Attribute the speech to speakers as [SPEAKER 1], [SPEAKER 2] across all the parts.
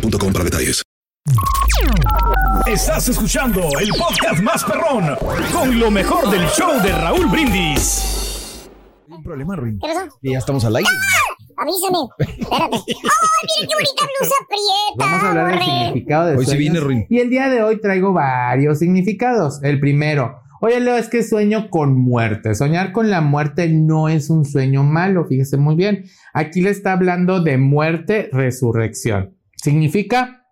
[SPEAKER 1] boostmobile.com para detalles.
[SPEAKER 2] Estás escuchando el podcast más perrón con lo mejor del show de Raúl Brindis.
[SPEAKER 3] un problema, Ruin.
[SPEAKER 4] ¿Qué pasó?
[SPEAKER 3] Y ya estamos al aire.
[SPEAKER 4] Avísame. Espérate. ¡Ay, miren qué bonita blusa prieta!
[SPEAKER 5] Vamos a hablar del significado de
[SPEAKER 3] Hoy sí
[SPEAKER 5] sueños.
[SPEAKER 3] viene, Ruin.
[SPEAKER 5] Y el día de hoy traigo varios significados. El primero, oye Leo, es que sueño con muerte. Soñar con la muerte no es un sueño malo, fíjese muy bien. Aquí le está hablando de muerte, resurrección. Significa,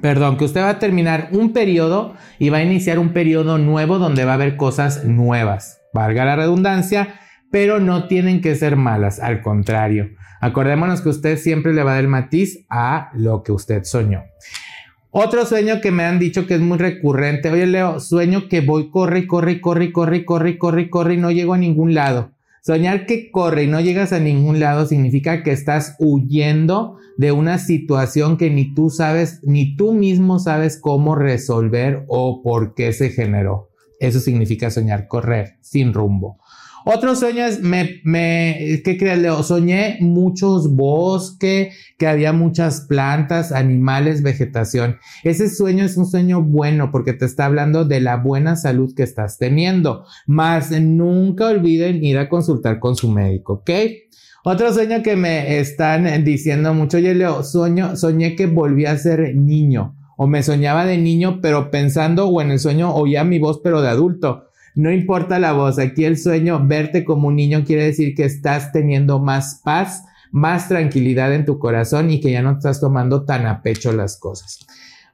[SPEAKER 5] perdón, que usted va a terminar un periodo y va a iniciar un periodo nuevo donde va a haber cosas nuevas. Valga la redundancia, pero no tienen que ser malas, al contrario. Acordémonos que usted siempre le va a dar el matiz a lo que usted soñó. Otro sueño que me han dicho que es muy recurrente. Oye, Leo, sueño que voy, corre, corre, corre, corre, corre, corre, corre, y no llego a ningún lado. Soñar que corre y no llegas a ningún lado significa que estás huyendo de una situación que ni tú sabes, ni tú mismo sabes cómo resolver o por qué se generó. Eso significa soñar correr sin rumbo. Otro sueño es, me, me, ¿qué crees, Leo? Soñé muchos bosques, que había muchas plantas, animales, vegetación. Ese sueño es un sueño bueno porque te está hablando de la buena salud que estás teniendo. Más nunca olviden ir a consultar con su médico, ¿ok? Otro sueño que me están diciendo mucho, oye Leo, sueño, soñé que volví a ser niño o me soñaba de niño, pero pensando o en el sueño oía mi voz, pero de adulto. No importa la voz, aquí el sueño, verte como un niño quiere decir que estás teniendo más paz, más tranquilidad en tu corazón y que ya no estás tomando tan a pecho las cosas.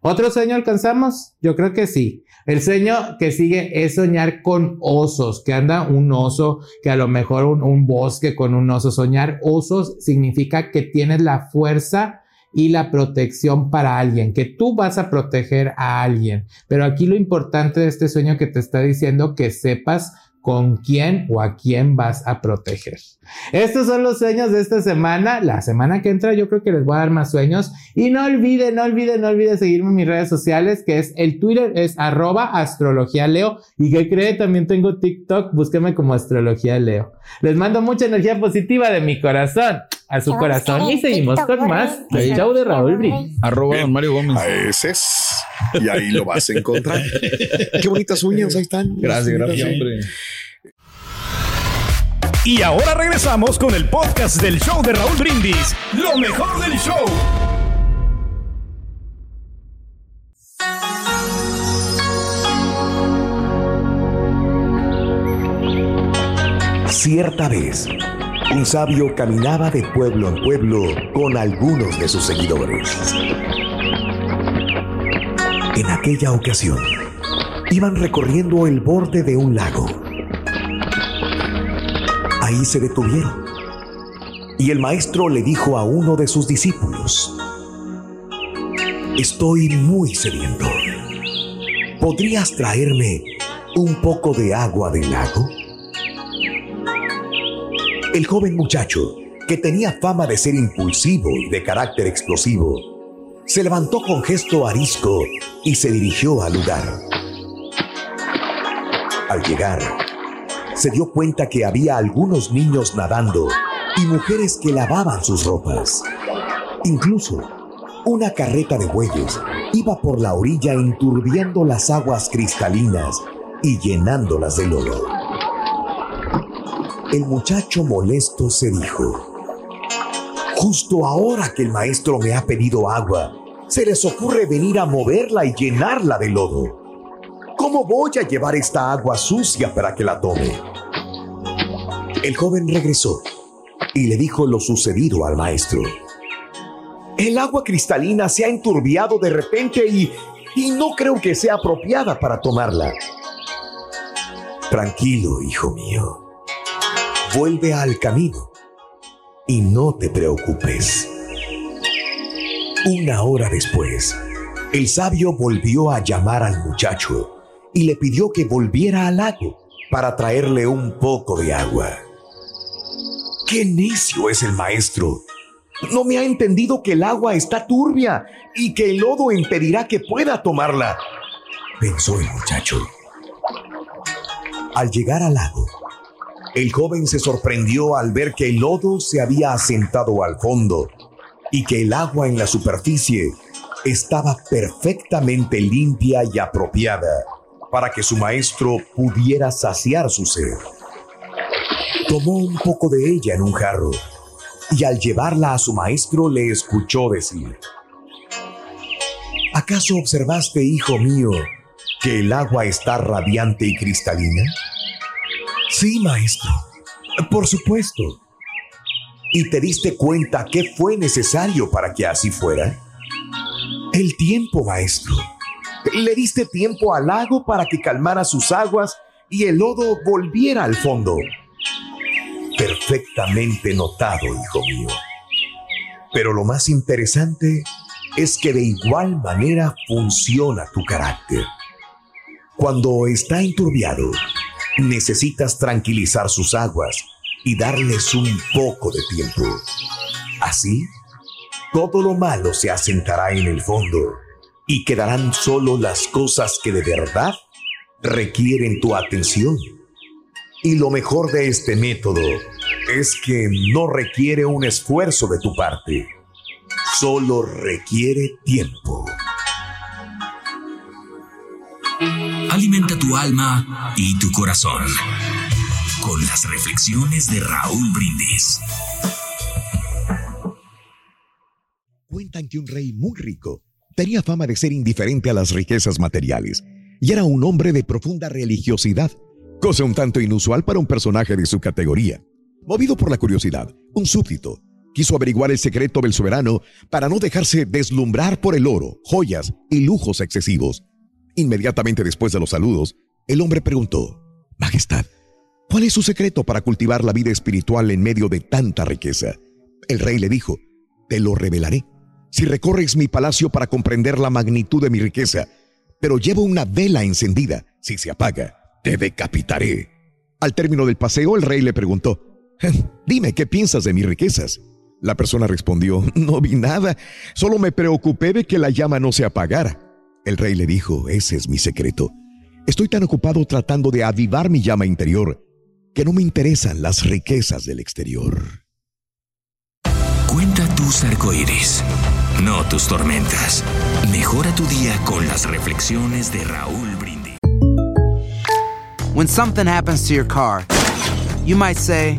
[SPEAKER 5] ¿Otro sueño alcanzamos? Yo creo que sí. El sueño que sigue es soñar con osos, que anda un oso, que a lo mejor un, un bosque con un oso. Soñar osos significa que tienes la fuerza y la protección para alguien, que tú vas a proteger a alguien. Pero aquí lo importante de este sueño que te está diciendo que sepas con quién o a quién vas a proteger. Estos son los sueños de esta semana. La semana que entra yo creo que les voy a dar más sueños. Y no olviden, no olviden, no olviden seguirme en mis redes sociales, que es el Twitter, es arroba astrología leo. Y que cree, también tengo TikTok, búsqueme como astrología leo. Les mando mucha energía positiva de mi corazón a su corazón y seguimos con más del show de Raúl Brindis.
[SPEAKER 3] Arroba don Mario Gómez.
[SPEAKER 6] A ese es. Y ahí lo vas a encontrar. Qué bonitas uñas, ahí están.
[SPEAKER 3] Gracias, gracias, hombre.
[SPEAKER 2] Y ahora regresamos con el podcast del show de Raúl Brindis. Lo mejor del show.
[SPEAKER 7] Cierta vez, un sabio caminaba de pueblo en pueblo con algunos de sus seguidores. En aquella ocasión, iban recorriendo el borde de un lago. Ahí se detuvieron. Y el maestro le dijo a uno de sus discípulos, Estoy muy sediento. ¿Podrías traerme un poco de agua del lago? El joven muchacho, que tenía fama de ser impulsivo y de carácter explosivo, se levantó con gesto arisco y se dirigió al lugar. Al llegar, se dio cuenta que había algunos niños nadando y mujeres que lavaban sus ropas. Incluso, una carreta de bueyes iba por la orilla enturbiando las aguas cristalinas y llenándolas de lodo. El muchacho molesto se dijo, justo ahora que el maestro me ha pedido agua, se les ocurre venir a moverla y llenarla de lodo. ¿Cómo voy a llevar esta agua sucia para que la tome? El joven regresó y le dijo lo sucedido al maestro. El agua cristalina se ha enturbiado de repente y, y no creo que sea apropiada para tomarla. Tranquilo, hijo mío. Vuelve al camino y no te preocupes. Una hora después, el sabio volvió a llamar al muchacho y le pidió que volviera al lago para traerle un poco de agua. ¡Qué necio es el maestro! No me ha entendido que el agua está turbia y que el lodo impedirá que pueda tomarla, pensó el muchacho. Al llegar al lago, el joven se sorprendió al ver que el lodo se había asentado al fondo y que el agua en la superficie estaba perfectamente limpia y apropiada para que su maestro pudiera saciar su sed. Tomó un poco de ella en un jarro y al llevarla a su maestro le escuchó decir, ¿acaso observaste, hijo mío, que el agua está radiante y cristalina? Sí, maestro, por supuesto. ¿Y te diste cuenta qué fue necesario para que así fuera? El tiempo, maestro. Le diste tiempo al lago para que calmara sus aguas y el lodo volviera al fondo. Perfectamente notado, hijo mío. Pero lo más interesante es que de igual manera funciona tu carácter. Cuando está enturbiado, necesitas tranquilizar sus aguas y darles un poco de tiempo. Así, todo lo malo se asentará en el fondo y quedarán solo las cosas que de verdad requieren tu atención. Y lo mejor de este método es que no requiere un esfuerzo de tu parte, solo requiere tiempo.
[SPEAKER 8] Alimenta tu alma y tu corazón con las reflexiones de Raúl Brindis.
[SPEAKER 9] Cuentan que un rey muy rico tenía fama de ser indiferente a las riquezas materiales y era un hombre de profunda religiosidad, cosa un tanto inusual para un personaje de su categoría. Movido por la curiosidad, un súbdito quiso averiguar el secreto del soberano para no dejarse deslumbrar por el oro, joyas y lujos excesivos. Inmediatamente después de los saludos, el hombre preguntó, Majestad, ¿cuál es su secreto para cultivar la vida espiritual en medio de tanta riqueza? El rey le dijo, Te lo revelaré. Si recorres mi palacio para comprender la magnitud de mi riqueza, pero llevo una vela encendida, si se apaga, te decapitaré. Al término del paseo, el rey le preguntó, Dime, ¿qué piensas de mis riquezas? La persona respondió, No vi nada, solo me preocupé de que la llama no se apagara. El rey le dijo, Ese es mi secreto. Estoy tan ocupado tratando de avivar mi llama interior que no me interesan las riquezas del exterior.
[SPEAKER 8] Cuenta tus arcoíris, no tus tormentas. Mejora tu día con las reflexiones de Raúl Brindis.
[SPEAKER 10] When something happens to your car, you might say,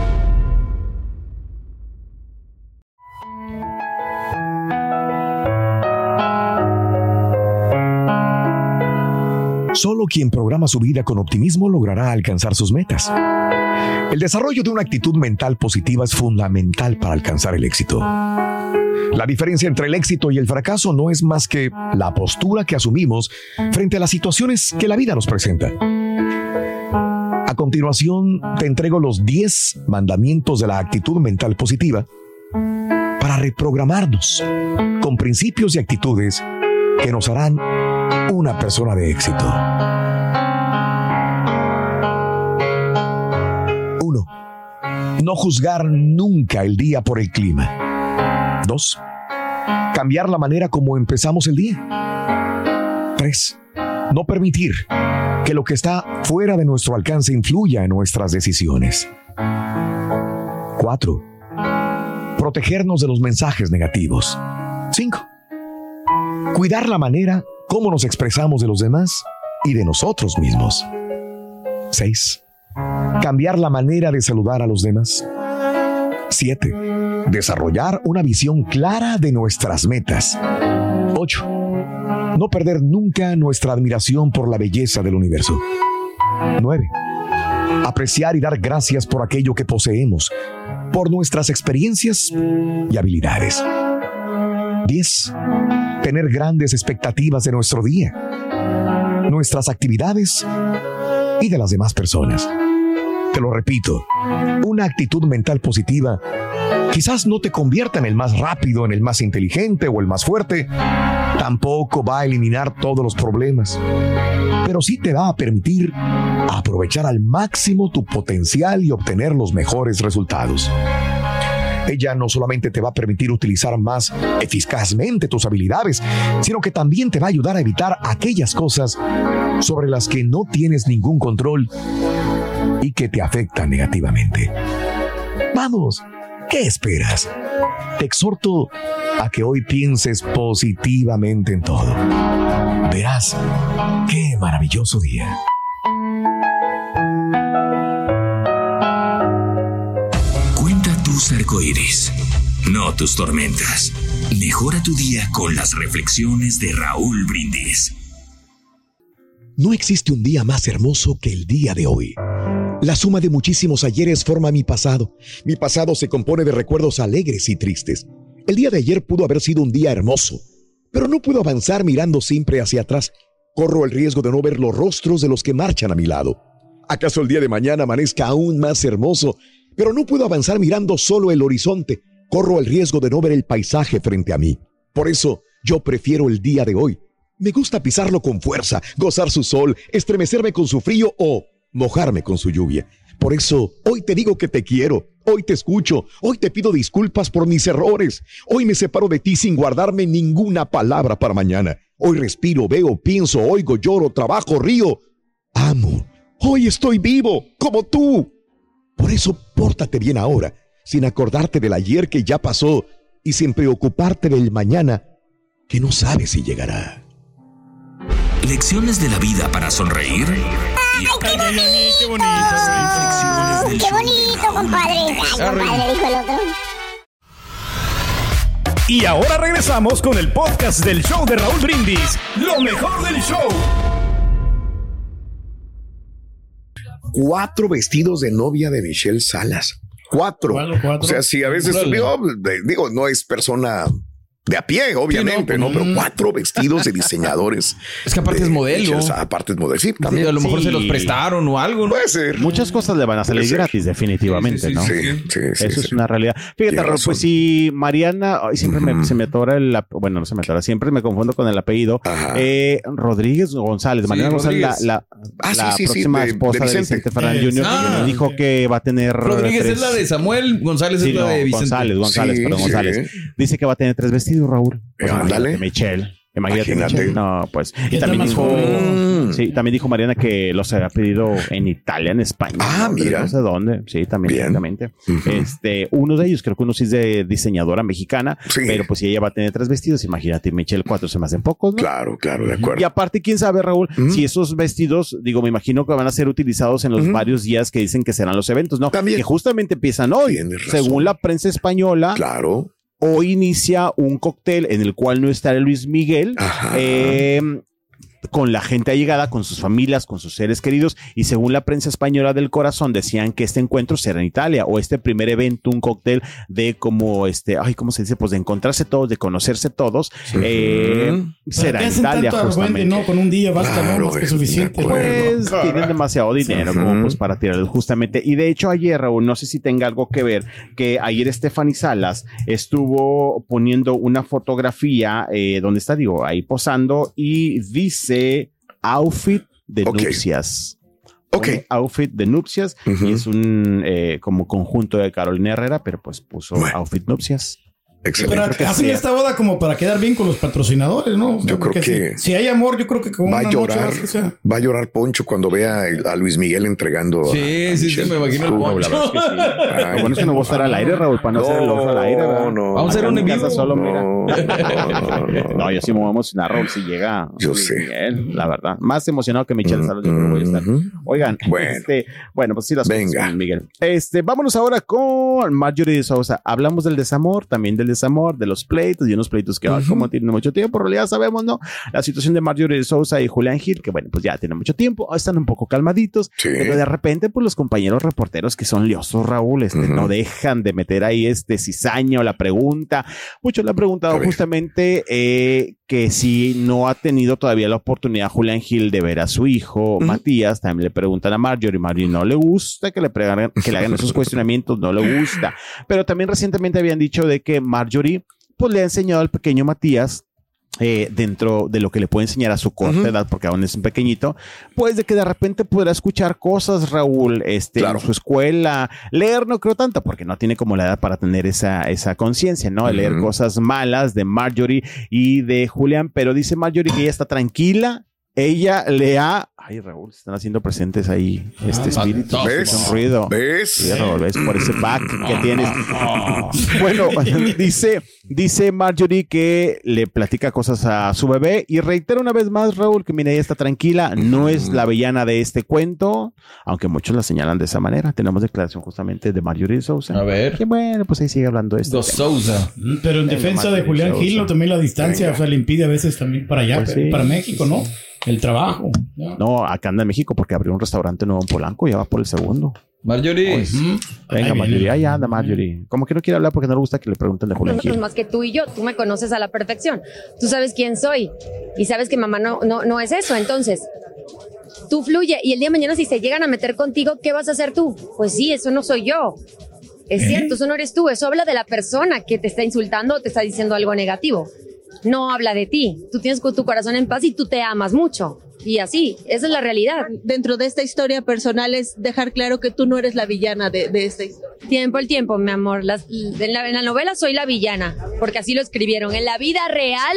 [SPEAKER 9] Solo quien programa su vida con optimismo logrará alcanzar sus metas.
[SPEAKER 7] El desarrollo de una actitud mental positiva es fundamental para alcanzar el éxito. La diferencia entre el éxito y el fracaso no es más que la postura que asumimos frente a las situaciones que la vida nos presenta. A continuación, te entrego los 10 mandamientos de la actitud mental positiva para reprogramarnos con principios y actitudes que nos harán una persona de éxito. 1. No juzgar nunca el día por el clima. 2. Cambiar la manera como empezamos el día. 3. No permitir que lo que está fuera de nuestro alcance influya en nuestras decisiones. 4. Protegernos de los mensajes negativos. 5. Cuidar la manera como nos expresamos de los demás y de nosotros mismos. 6. Cambiar la manera de saludar a los demás. 7. Desarrollar una visión clara de nuestras metas. 8. No perder nunca nuestra admiración por la belleza del universo. 9. Apreciar y dar gracias por aquello que poseemos, por nuestras experiencias y habilidades. 10. Tener grandes expectativas de nuestro día, nuestras actividades y de las demás personas. Te lo repito, una actitud mental positiva quizás no te convierta en el más rápido, en el más inteligente o el más fuerte. Tampoco va a eliminar todos los problemas, pero sí te va a permitir aprovechar al máximo tu potencial y obtener los mejores resultados. Ella no solamente te va a permitir utilizar más eficazmente tus habilidades, sino que también te va a ayudar a evitar aquellas cosas sobre las que no tienes ningún control y que te afectan negativamente. Vamos, ¿qué esperas? Te exhorto a que hoy pienses positivamente en todo. Verás qué maravilloso día.
[SPEAKER 8] Arcoíris, no tus tormentas. Mejora tu día con las reflexiones de Raúl Brindis.
[SPEAKER 11] No existe un día más hermoso que el día de hoy. La suma de muchísimos ayeres forma mi pasado. Mi pasado se compone de recuerdos alegres y tristes. El día de ayer pudo haber sido un día hermoso, pero no puedo avanzar mirando siempre hacia atrás. Corro el riesgo de no ver los rostros de los que marchan a mi lado. ¿Acaso el día de mañana amanezca aún más hermoso? Pero no puedo avanzar mirando solo el horizonte. Corro el riesgo de no ver el paisaje frente a mí. Por eso, yo prefiero el día de hoy. Me gusta pisarlo con fuerza, gozar su sol, estremecerme con su frío o mojarme con su lluvia. Por eso, hoy te digo que te quiero, hoy te escucho, hoy te pido disculpas por mis errores, hoy me separo de ti sin guardarme ninguna palabra para mañana. Hoy respiro, veo, pienso, oigo, lloro, trabajo, río. Amo, hoy estoy vivo, como tú. Por eso, pórtate bien ahora, sin acordarte del ayer que ya pasó y sin preocuparte del mañana que no sabes si llegará.
[SPEAKER 8] Lecciones de la vida para sonreír y
[SPEAKER 4] ¡Qué bonito! ¡Qué bonito, compadre! ¡Ay, compadre! Dijo el otro.
[SPEAKER 2] Y ahora regresamos con el podcast del show de Raúl Brindis. Lo mejor del show.
[SPEAKER 12] Cuatro vestidos de novia de Michelle Salas. Cuatro. O sea, si a veces digo, digo, no es persona de a pie, obviamente, ¿no? Pero cuatro vestidos de diseñadores.
[SPEAKER 3] Es que aparte
[SPEAKER 12] de
[SPEAKER 3] es modelo.
[SPEAKER 12] Aparte es modelo. Sí,
[SPEAKER 3] Sí,
[SPEAKER 12] también.
[SPEAKER 3] a lo mejor
[SPEAKER 13] Sí.
[SPEAKER 3] se los prestaron o algo, ¿no?
[SPEAKER 12] Puede ser.
[SPEAKER 13] Muchas cosas le van a salir gratis, definitivamente,
[SPEAKER 3] Sí, sí,
[SPEAKER 13] ¿no?
[SPEAKER 3] sí,
[SPEAKER 12] Sí, sí,
[SPEAKER 13] Eso
[SPEAKER 12] sí.
[SPEAKER 13] es una realidad. Fíjate, pues si Mariana, ay, siempre me- se me atora el, ap- bueno, no se me atora, siempre me confundo con el apellido. Eh, Rodríguez González,
[SPEAKER 3] Sí,
[SPEAKER 13] Mariana González, la, la,
[SPEAKER 12] Ah, sí,
[SPEAKER 13] la
[SPEAKER 12] sí, sí,
[SPEAKER 13] próxima
[SPEAKER 12] de-
[SPEAKER 13] esposa de
[SPEAKER 12] Vicente.
[SPEAKER 13] Vicente, Fernández Jr.
[SPEAKER 3] Ah,
[SPEAKER 13] dijo que va a tener
[SPEAKER 3] Rodríguez
[SPEAKER 13] tres-
[SPEAKER 3] es la de Samuel, González es la de Vicente.
[SPEAKER 13] González, González, perdón. González. Dice que va a tener tres vestidos, Raúl. Pues
[SPEAKER 12] Eh, ándale.
[SPEAKER 13] imagínate, Michelle. Imagínate,
[SPEAKER 12] Imagínate.
[SPEAKER 13] Michelle. No, pues. Y también dijo, sí, también dijo Mariana que los había pedido en Italia, en España.
[SPEAKER 12] Ah,
[SPEAKER 13] ¿no?
[SPEAKER 12] mira.
[SPEAKER 13] No sé dónde. Sí, también, exactamente.
[SPEAKER 12] Ujú.
[SPEAKER 13] Este, uno de ellos, creo que uno sí es de diseñadora mexicana,
[SPEAKER 12] Sí.
[SPEAKER 13] pero pues si ella va a tener tres vestidos, imagínate, Michelle cuatro se me hacen pocos, ¿no?
[SPEAKER 12] Claro, claro, de acuerdo.
[SPEAKER 13] Y aparte, quién sabe, Raúl, si esos vestidos, digo, me imagino que van a ser utilizados en los varios días que dicen que serán los eventos, ¿no?
[SPEAKER 12] También.
[SPEAKER 13] Que justamente empiezan hoy. Según la prensa española,
[SPEAKER 12] Claro.
[SPEAKER 13] Hoy inicia un cóctel en el cual no estará Luis Miguel. Eh, con la gente allegada, con sus familias, con sus seres queridos, y según la prensa española del corazón decían que este encuentro será en Italia, o este primer evento, un cóctel de como este, ay, ¿cómo se dice? Pues de encontrarse todos, de conocerse todos, eh, será en Italia justamente.
[SPEAKER 12] no, con un día basta, no, más que suficiente.
[SPEAKER 13] Pues tienen demasiado dinero como pues para tirar justamente. Y de hecho ayer, Raúl, no sé si tenga algo que ver, que ayer Stephanie Salas estuvo poniendo una fotografía eh, donde está, digo, ahí posando y dice outfit de nupcias.
[SPEAKER 6] Ok.
[SPEAKER 13] Outfit de nupcias y es un eh, como conjunto de Carolina Herrera, pero pues puso outfit nupcias.
[SPEAKER 6] Excelente.
[SPEAKER 12] Pero hacen esta boda como para quedar bien con los patrocinadores, ¿no? O sea,
[SPEAKER 6] Yo creo que
[SPEAKER 12] si, si hay amor, yo creo que con
[SPEAKER 6] Va a llorar,
[SPEAKER 12] sea.
[SPEAKER 6] va a llorar Poncho cuando vea a Luis Miguel entregando.
[SPEAKER 3] Sí,
[SPEAKER 6] a
[SPEAKER 3] sí, sí,
[SPEAKER 6] Michelle.
[SPEAKER 3] me imagino el Poncho.
[SPEAKER 6] verdad es que sí.
[SPEAKER 13] Bueno es que no voy a estar al aire, Raúl, para no, hacer el oso al aire. ¿verdad?
[SPEAKER 6] no.
[SPEAKER 3] Vamos a hacer un
[SPEAKER 13] en
[SPEAKER 3] vivo.
[SPEAKER 13] Solo,
[SPEAKER 6] No,
[SPEAKER 13] mira.
[SPEAKER 6] no, no,
[SPEAKER 13] No, yo sí me voy a emocionar, Raúl, si llega.
[SPEAKER 6] Yo
[SPEAKER 13] Luis
[SPEAKER 6] sé.
[SPEAKER 13] Miguel, la verdad. Más emocionado que Michelle Salas, yo creo que voy a estar.
[SPEAKER 6] Ujú.
[SPEAKER 13] Oigan,
[SPEAKER 6] Bueno.
[SPEAKER 13] este, bueno, pues sí, las
[SPEAKER 6] Venga.
[SPEAKER 13] cosas Miguel. Este, vámonos ahora con Marjorie de Sousa. Hablamos del desamor, también del desamor, de los pleitos y unos pleitos que ah, como tienen mucho tiempo, en realidad sabemos, ¿no? La situación de Marjorie de Sousa y Julián Gil, que bueno, pues ya tienen mucho tiempo, están un poco calmaditos,
[SPEAKER 6] Sí.
[SPEAKER 13] pero de repente, pues los compañeros reporteros que son liosos, Raúl, este, no dejan de meter ahí este cizaño, la pregunta. Muchos le han preguntado justamente eh, que si no ha tenido todavía la oportunidad Julián Gil de ver a su hijo Matías, también le preguntan a Marjorie, Marjorie no le gusta que le, pregan- que le hagan esos cuestionamientos, no le gusta. Pero también recientemente habían dicho de que Marjorie pues le ha enseñado al pequeño Matías eh, dentro de lo que le puede enseñar a su corta edad, porque aún es un pequeñito, pues de que de repente podrá escuchar cosas, Raúl, este,
[SPEAKER 6] Claro.
[SPEAKER 13] en su escuela, leer no creo tanto, porque no tiene como la edad para tener esa, esa conciencia, ¿no? De Leer cosas malas de Marjorie y de Julián, pero dice Marjorie que ella está tranquila, ella le ha... Ay, Raúl, se están haciendo presentes ahí este espíritu,
[SPEAKER 3] ¿Ves?
[SPEAKER 13] un ruido.
[SPEAKER 6] ¿Ves?
[SPEAKER 13] Sí, Raúl, ves por ese back que tienes. Bueno, dice, dice Marjorie que le platica cosas a su bebé y reitera una vez más, Raúl, que mira, ella está tranquila, no es la villana de este cuento, aunque muchos la señalan de esa manera. Tenemos declaración justamente de Marjorie Sousa.
[SPEAKER 3] A ver.
[SPEAKER 13] Que bueno, pues ahí sigue hablando esto.
[SPEAKER 3] Dos Sousa.
[SPEAKER 12] Mm, Pero en defensa de Julián. Gil, también la distancia, o sea, le impide a veces también para allá,
[SPEAKER 13] Pues sí.
[SPEAKER 12] para México, ¿no? El trabajo. ¿no?
[SPEAKER 13] No, acá anda en México porque abrió un restaurante nuevo en Polanco, ya va por el segundo.
[SPEAKER 3] Marjorie.
[SPEAKER 12] Ujú.
[SPEAKER 13] Venga. Marjorie, ahí anda Marjorie. Como que no quiere hablar porque no le gusta que le pregunten de Julián
[SPEAKER 14] Nosotros
[SPEAKER 13] Gil.
[SPEAKER 14] más que tú y yo, tú me conoces a la perfección. Tú sabes quién soy y sabes que mamá no, no, no es eso. Entonces, tú fluye y el día de mañana si se llegan a meter contigo, ¿qué vas a hacer tú? Pues sí, eso no soy yo. Es cierto, eso no eres tú. Eso habla de la persona que te está insultando o te está diciendo algo negativo. No habla de ti. Tú tienes tu corazón en paz y tú te amas mucho. Y así, esa es la realidad.
[SPEAKER 15] Dentro de esta historia personal es dejar claro que tú no eres la villana de, de esta historia.
[SPEAKER 14] Tiempo al tiempo, mi amor. Las- en, la, en la novela soy la villana, porque así lo escribieron. En la vida real,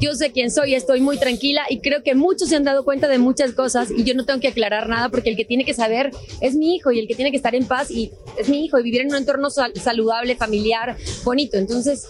[SPEAKER 14] yo sé quién soy, estoy muy tranquila y creo que muchos se han dado cuenta de muchas cosas y yo no tengo que aclarar nada porque el que tiene que saber es mi hijo y el que tiene que estar en paz y es mi hijo y vivir en un entorno sal- saludable, familiar, bonito. Entonces,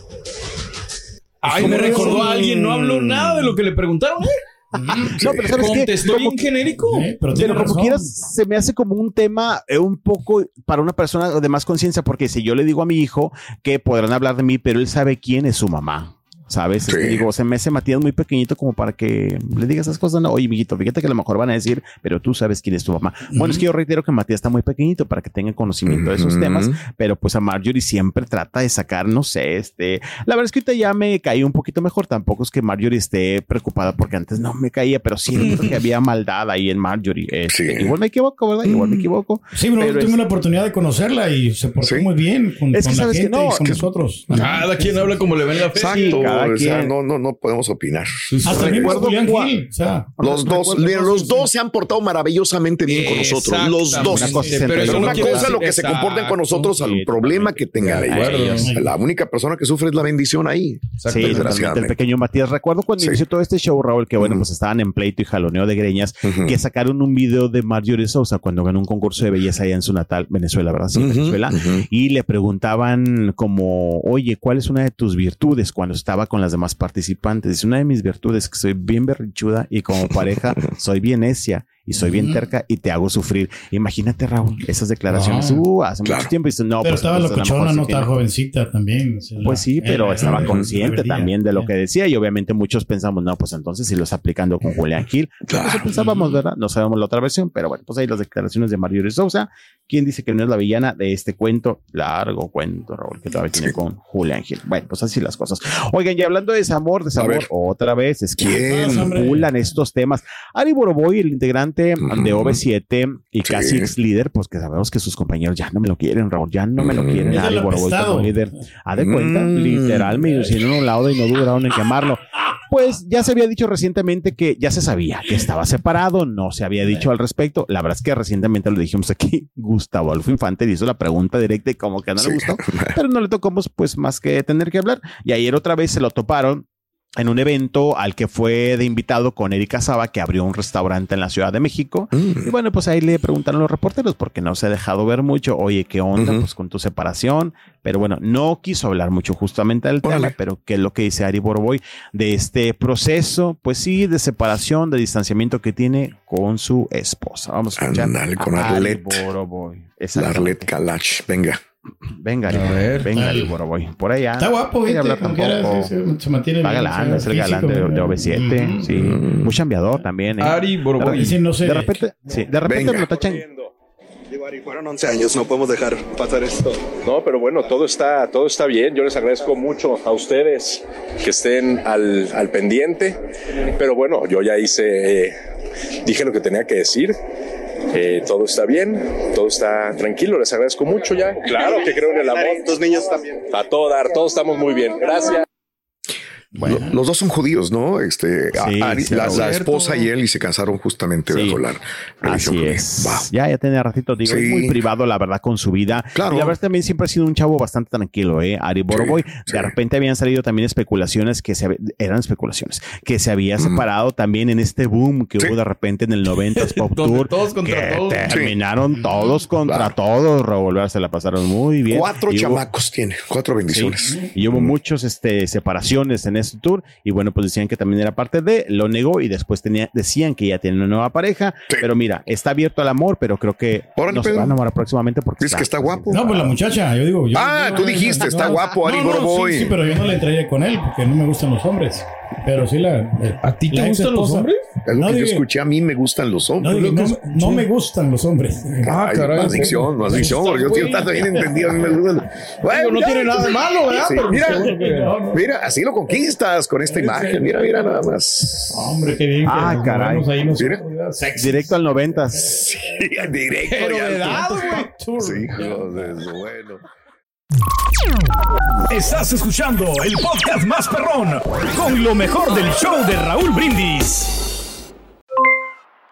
[SPEAKER 3] Ay, me recordó a alguien. No habló nada de lo que le preguntaron. ¿eh?
[SPEAKER 13] No, pero ¿sabes?
[SPEAKER 3] Contestó bien genérico.
[SPEAKER 12] Eh, pero
[SPEAKER 13] como
[SPEAKER 12] razón.
[SPEAKER 13] quieras, se me hace como un tema eh, un poco para una persona de más conciencia, porque si yo le digo a mi hijo que podrán hablar de mí, pero él sabe quién es su mamá. ¿Sabes? Este,
[SPEAKER 6] Sí.
[SPEAKER 13] digo, se me hace Matías muy pequeñito como para que le diga esas cosas. No, oye, mijito, fíjate que a lo mejor van a decir, pero tú sabes quién es tu mamá. Bueno, es que yo reitero que Matías está muy pequeñito para que tenga conocimiento de esos temas, pero pues a Marjorie siempre trata de sacar, no sé, este, la verdad es que ahorita ya me caí un poquito mejor. Tampoco es que Marjorie esté preocupada porque antes no me caía, pero siento que había maldad ahí en Marjorie. Este,
[SPEAKER 6] Sí.
[SPEAKER 13] Igual me equivoco, ¿verdad? Igual me equivoco.
[SPEAKER 12] Sí, pero,
[SPEAKER 13] Pero
[SPEAKER 12] tuve
[SPEAKER 13] es-
[SPEAKER 12] la oportunidad de conocerla y se portó
[SPEAKER 6] Sí.
[SPEAKER 12] muy bien con,
[SPEAKER 13] Es que
[SPEAKER 12] con la
[SPEAKER 13] sabes que
[SPEAKER 12] gente
[SPEAKER 13] no,
[SPEAKER 12] y con
[SPEAKER 6] que-
[SPEAKER 12] nosotros.
[SPEAKER 3] Cada quien habla como le ven la fe.
[SPEAKER 6] Exacto.
[SPEAKER 13] Cada
[SPEAKER 6] o sea,
[SPEAKER 13] quien.
[SPEAKER 6] no, no, no podemos opinar.
[SPEAKER 12] Hasta el mismo
[SPEAKER 13] Recuerdo
[SPEAKER 12] Julián Gil. O sea,
[SPEAKER 6] Los dos, mira, los dos se han portado maravillosamente bien con nosotros. Los dos.
[SPEAKER 13] Una cosa es
[SPEAKER 3] Pero
[SPEAKER 6] Pero una cosa lo que se comporten con nosotros al problema que tengan ellos. La única persona que sufre es la bendición ahí.
[SPEAKER 13] Sí, totalmente, el pequeño Matías. Recuerdo cuando
[SPEAKER 6] Sí.
[SPEAKER 13] inició todo este show, Raúl, que bueno, pues estaban en pleito y jaloneo de greñas, que sacaron un video de Marjorie Sousa cuando ganó un concurso de belleza allá en su natal Venezuela, ¿verdad? Sí, Venezuela. Y le preguntaban como, oye, ¿cuál es una de tus virtudes cuando estaba con las demás participantes? Dice, una de mis virtudes es que soy bien berrichuda y como pareja soy bien necia. Y soy bien terca y te hago sufrir. Imagínate, Raúl, esas declaraciones, uh, hace
[SPEAKER 12] claro.
[SPEAKER 13] mucho tiempo y dices, no,
[SPEAKER 12] pero
[SPEAKER 13] pues,
[SPEAKER 12] estaba
[SPEAKER 13] entonces, a lo
[SPEAKER 12] locochona,
[SPEAKER 13] mejor sí
[SPEAKER 12] no estaba jovencita también. o sea, la-
[SPEAKER 13] Pues sí, pero estaba consciente también de lo que decía y obviamente muchos pensamos, no, pues entonces si lo está aplicando con Julián Gil. Eso pensábamos, ¿verdad? No sabemos la otra versión, pero bueno, pues ahí las declaraciones de Marjorie Sousa, quien dice que no es la villana de este cuento, largo cuento, Raúl, que todavía tiene con Julián Gil. Bueno, pues así las cosas. Oigan, y hablando de desamor, desamor, otra vez, es que vinculan estos temas. Ari Boroboy, el integrante de OV7 y casi ex líder, pues que sabemos que sus compañeros ya no me lo quieren, Raúl, ya no me lo quieren.
[SPEAKER 12] Apestado.
[SPEAKER 13] como líder. A de cuenta,
[SPEAKER 6] Mm.
[SPEAKER 13] literal, me hicieron un lado y no duraron en quemarlo. Pues ya se había dicho recientemente que ya se sabía que estaba separado, no se había dicho al respecto. La verdad es que recientemente lo dijimos aquí, Gustavo Adolfo Infante le hizo la pregunta directa y como que no le gustó, pero no le tocamos pues más que tener que hablar. Y ayer otra vez se lo toparon en un evento al que fue de invitado con Erika Saba, que abrió un restaurante en la Ciudad de México.
[SPEAKER 6] Mm.
[SPEAKER 13] Y bueno, pues ahí le preguntaron los reporteros, porque no se ha dejado ver mucho, oye, ¿qué onda pues con tu separación? Pero bueno, no quiso hablar mucho justamente del tema, pero ¿qué es lo que dice Ari Boroboy de este proceso? Pues sí, de separación, de distanciamiento que tiene con su esposa. Vamos a escuchar
[SPEAKER 6] Ándale, con
[SPEAKER 13] a Ari
[SPEAKER 6] Arlet.
[SPEAKER 13] Boroboy.
[SPEAKER 6] La Arlet Kalach, venga.
[SPEAKER 13] Venga, venga, Ari Boroboy. Por allá.
[SPEAKER 12] Está guapo, ¿viste? Como quiera,
[SPEAKER 13] tampoco.
[SPEAKER 12] se, mantiene
[SPEAKER 13] galán,
[SPEAKER 12] o sea,
[SPEAKER 13] es el galán de, de OV7,
[SPEAKER 12] Ujú.
[SPEAKER 13] sí. Muy chambeador también. ¿eh?
[SPEAKER 3] Ari Boroboy.
[SPEAKER 13] De,
[SPEAKER 12] Sí, no sé.
[SPEAKER 13] de repente, sí, de repente lo tachan.
[SPEAKER 16] Digo, Ari, fueron 11 años, no podemos dejar pasar esto. No, pero bueno, todo está, todo está bien. Yo les agradezco mucho a ustedes que estén al, al pendiente. Pero bueno, yo ya hice, eh, dije lo que tenía que decir. Eh, todo está bien, todo está tranquilo. Les agradezco mucho ya. Claro que creo en el amor. Tus niños también. A todo dar, todos estamos muy bien. Gracias.
[SPEAKER 6] Lo- Los dos son judíos, ¿no? Este,
[SPEAKER 13] Sí,
[SPEAKER 6] Ari- la, esposa y él y se casaron justamente
[SPEAKER 13] Sí.
[SPEAKER 6] la religión
[SPEAKER 13] Así es.
[SPEAKER 6] Wow.
[SPEAKER 13] Ya, ya tenía ratito, digo, es
[SPEAKER 6] Sí.
[SPEAKER 13] muy privado, la verdad, con su vida.
[SPEAKER 6] Claro.
[SPEAKER 13] Y la verdad también siempre ha sido un chavo bastante tranquilo, ¿eh? Ari Boroboy. De repente habían salido también especulaciones que se eran especulaciones, que se había separado también en este boom que hubo de repente en el 90s Pop Tour.
[SPEAKER 3] todos contra
[SPEAKER 13] que
[SPEAKER 3] todos.
[SPEAKER 13] Terminaron todos contra todos, Raúl. Se la pasaron muy bien.
[SPEAKER 6] Cuatro
[SPEAKER 13] Y hubo-
[SPEAKER 6] chamacos tiene, cuatro bendiciones.
[SPEAKER 13] Sí, Y hubo muchos este, separaciones en este tour. Y bueno, pues decían que también era parte de, lo negó y después tenía, decían que ya tiene una nueva pareja. Pero mira, está abierto al amor, pero creo que no se va a enamorar próximamente porque
[SPEAKER 6] Es que está guapo.
[SPEAKER 12] No, pues la muchacha, yo digo. yo-
[SPEAKER 6] Ah,
[SPEAKER 12] yo-
[SPEAKER 6] tú dijiste, está guapo, Ari
[SPEAKER 12] no, no. Sí, sí, pero yo no le entraría con él porque no me gustan los hombres. Pero sí la. ¿A
[SPEAKER 6] ti
[SPEAKER 12] te
[SPEAKER 6] gustan los hombres? Lo que yo escuché, a mí me gustan los
[SPEAKER 12] No,
[SPEAKER 6] hombres.
[SPEAKER 12] no, no me gustan los hombres.
[SPEAKER 6] Ay, más dicción, más dicción, porque yo estoy tan bien entendido. a mí me gustan. Bueno,
[SPEAKER 12] no tiene nada de malo, ¿verdad?
[SPEAKER 6] Sí,
[SPEAKER 12] Pero
[SPEAKER 6] mira, mira, así lo conquistas con esta imagen. Mira, mira, nada más.
[SPEAKER 12] Hombre, qué bien.
[SPEAKER 13] Ah, caray.
[SPEAKER 12] ahí.
[SPEAKER 13] Directo al 90.
[SPEAKER 6] Sí, directo.
[SPEAKER 12] Pero de edad, güey.
[SPEAKER 6] Sí, joder, bueno.
[SPEAKER 2] Estás escuchando el podcast más perrón con lo mejor del show de Raúl Brindis.